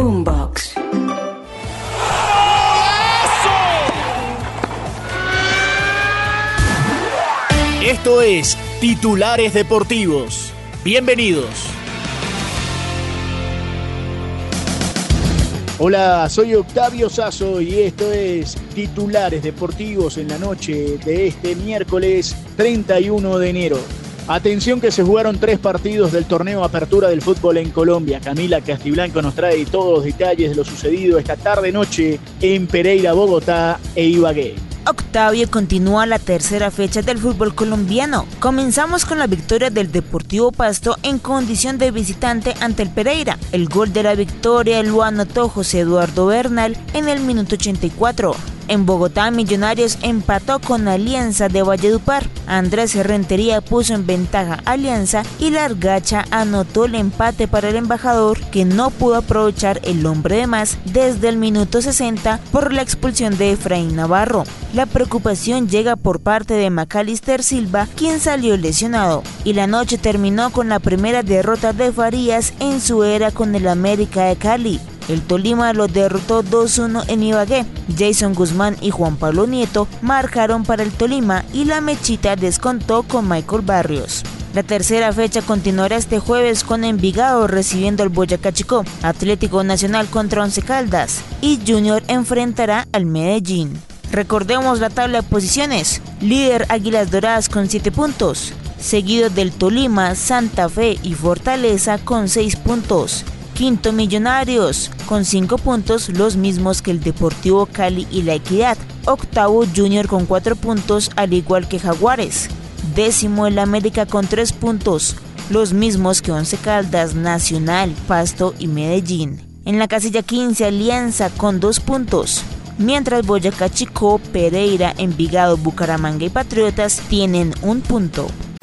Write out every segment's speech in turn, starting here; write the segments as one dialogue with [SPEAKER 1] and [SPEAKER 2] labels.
[SPEAKER 1] Boombox.
[SPEAKER 2] Esto es Titulares Deportivos. Bienvenidos. Hola, soy Octavio Sazo y esto es Titulares Deportivos en la noche de este miércoles 31 de enero. Atención que se jugaron tres partidos del torneo Apertura del Fútbol en Colombia. Camila Castiblanco nos trae todos los detalles de lo sucedido esta tarde-noche en Pereira, Bogotá e Ibagué.
[SPEAKER 3] Octavio continúa la tercera fecha del fútbol colombiano. Comenzamos con la victoria del Deportivo Pasto en condición de visitante ante el Pereira. El gol de la victoria lo anotó José Eduardo Bernal en el minuto 84. En Bogotá, Millonarios empató con Alianza de Valledupar. Andrés Rentería puso en ventaja Alianza y Largacha anotó el empate para el embajador que no pudo aprovechar el hombre de más desde el minuto 60 por la expulsión de Efraín Navarro. La preocupación llega por parte de Macalister Silva, quien salió lesionado, y la noche terminó con la primera derrota de Farías en su era con el América de Cali. El Tolima lo derrotó 2-1 en Ibagué. Jason Guzmán y Juan Pablo Nieto marcaron para el Tolima y la mechita descontó con Michael Barrios. La tercera fecha continuará este jueves con Envigado recibiendo al Boyacá Chico, Atlético Nacional contra Once Caldas y Junior enfrentará al Medellín. Recordemos la tabla de posiciones. Líder Águilas Doradas con 7 puntos, seguido del Tolima, Santa Fe y Fortaleza con 6 puntos. Quinto Millonarios con 5 puntos, los mismos que el Deportivo Cali y la Equidad. Octavo Junior con 4 puntos, al igual que Jaguares. Décimo el América con 3 puntos, los mismos que Once Caldas, Nacional, Pasto y Medellín. En la casilla 15 Alianza con 2 puntos. Mientras Boyacá Chico, Pereira, Envigado, Bucaramanga y Patriotas tienen un punto.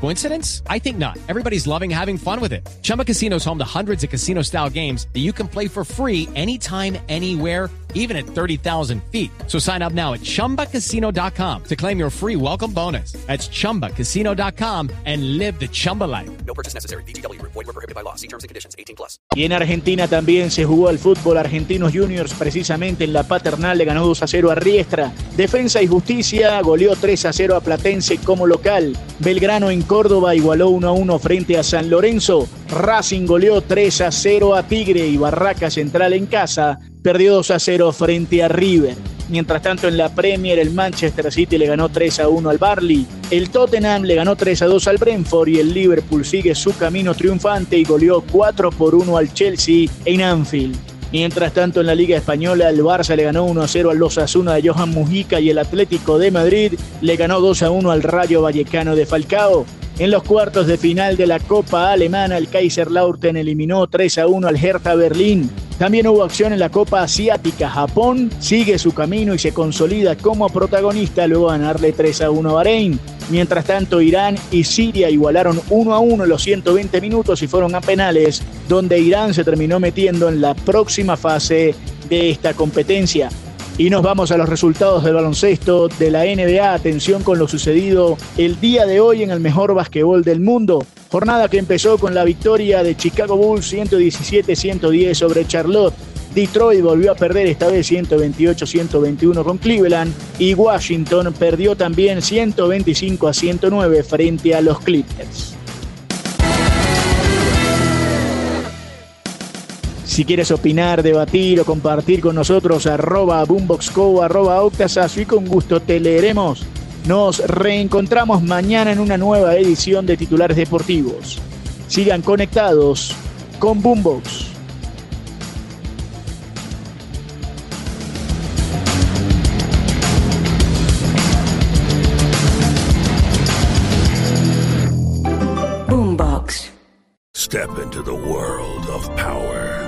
[SPEAKER 4] Coincidence? I think not. Everybody's loving having fun with it. Chumba Casino is home to hundreds of casino style games that you can play for free anytime, anywhere, even at 30,000 feet. So sign up now at chumbacasino.com to claim your free welcome bonus. That's chumbacasino.com and live the Chumba life.
[SPEAKER 5] No purchase necessary. BGW. Void were prohibited by law. See terms and conditions. 18 plus.
[SPEAKER 2] Y en Argentina también se jugó el fútbol Argentinos Juniors, precisamente en la paternal le ganó 2 a 0 a Riestra. Defensa y Justicia goleó 3 a 0 a Platense como local. Belgrano en Córdoba igualó 1 a 1 frente a San Lorenzo. Racing goleó 3 a 0 a Tigre y Barraca Central en casa perdió 2 a 0 frente a River. Mientras tanto en la Premier el Manchester City le ganó 3 a 1 al Barley, el Tottenham le ganó 3 a 2 al Brentford y el Liverpool sigue su camino triunfante y goleó 4 por 1 al Chelsea en Anfield. Mientras tanto en la Liga Española el Barça le ganó 1 a 0 al Los Asuna de Johan Mujica y el Atlético de Madrid le ganó 2 a 1 al Rayo Vallecano de Falcao. En los cuartos de final de la Copa Alemana, el Kaiserlautern eliminó 3 a 1 al Hertha Berlín. También hubo acción en la Copa Asiática. Japón sigue su camino y se consolida como protagonista luego de ganarle 3 a 1 a Bahrein. Mientras tanto, Irán y Siria igualaron 1 a 1 en los 120 minutos y fueron a penales, donde Irán se terminó metiendo en la próxima fase de esta competencia. Y nos vamos a los resultados del baloncesto de la NBA. Atención con lo sucedido el día de hoy en el mejor basquetbol del mundo. Jornada que empezó con la victoria de Chicago Bulls 117-110 sobre Charlotte. Detroit volvió a perder esta vez 128-121 con Cleveland y Washington perdió también 125 a 109 frente a los Clippers. Si quieres opinar, debatir o compartir con nosotros, arroba boomboxco, arroba octasazo y con gusto te leeremos. Nos reencontramos mañana en una nueva edición de Titulares Deportivos. Sigan conectados con Boombox. Boombox.
[SPEAKER 6] Step into the world of power.